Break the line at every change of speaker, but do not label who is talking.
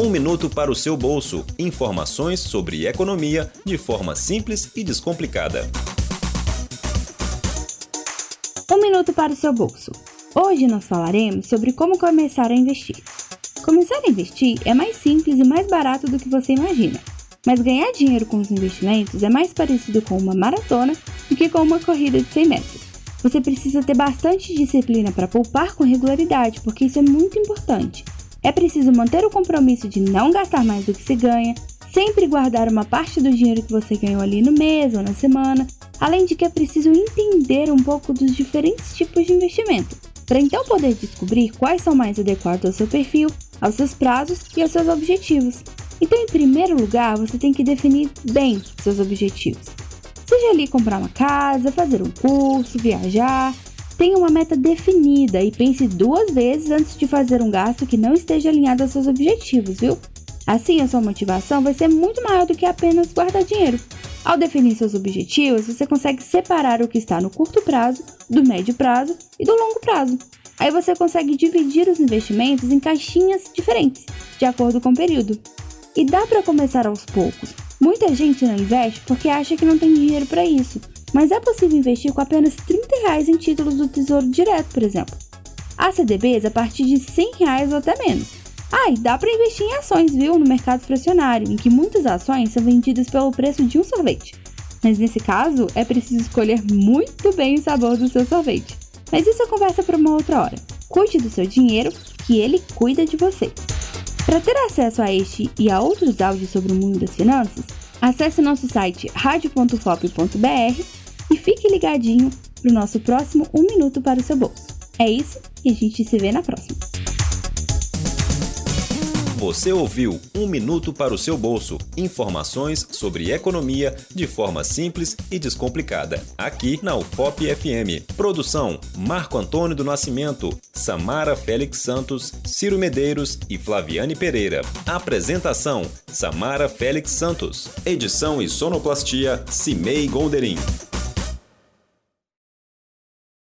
Um minuto para o seu bolso. Informações sobre economia de forma simples e descomplicada.
Um minuto para o seu bolso. Hoje nós falaremos sobre como começar a investir. Começar a investir é mais simples e mais barato do que você imagina. Mas ganhar dinheiro com os investimentos é mais parecido com uma maratona do que com uma corrida de 100 metros. Você precisa ter bastante disciplina para poupar com regularidade, porque isso é muito importante. É preciso manter o compromisso de não gastar mais do que se ganha, sempre guardar uma parte do dinheiro que você ganhou ali no mês ou na semana, além de que é preciso entender um pouco dos diferentes tipos de investimento, para então poder descobrir quais são mais adequados ao seu perfil, aos seus prazos e aos seus objetivos. Então, em primeiro lugar, você tem que definir bem seus objetivos. Seja ali comprar uma casa, fazer um curso, viajar, tenha uma meta definida e pense duas vezes antes de fazer um gasto que não esteja alinhado aos seus objetivos, viu? Assim, a sua motivação vai ser muito maior do que apenas guardar dinheiro. Ao definir seus objetivos, você consegue separar o que está no curto prazo, do médio prazo e do longo prazo. Aí você consegue dividir os investimentos em caixinhas diferentes, de acordo com o período. E dá para começar aos poucos. Muita gente não investe porque acha que não tem dinheiro para isso, mas é possível investir com apenas 30 reais em títulos do Tesouro Direto, por exemplo. Há CDBs a partir de 100 reais ou até menos. Ah, e dá para investir em ações, viu, no mercado fracionário, em que muitas ações são vendidas pelo preço de um sorvete. Mas nesse caso, é preciso escolher muito bem o sabor do seu sorvete. Mas isso é conversa para uma outra hora. Cuide do seu dinheiro, que ele cuida de você. Para ter acesso a este e a outros áudios sobre o mundo das finanças, acesse nosso site radio.fop.br e fique ligadinho para o nosso próximo Um Minuto para o seu bolso. É isso e a gente se vê na próxima.
Você ouviu Um Minuto para o seu bolso. Informações sobre economia de forma simples e descomplicada. Aqui na UFOP FM. Produção: Marco Antônio do Nascimento, Samara Félix Santos, Ciro Medeiros e Flaviane Pereira. Apresentação: Samara Félix Santos. Edição e sonoplastia: Cimei Golderim.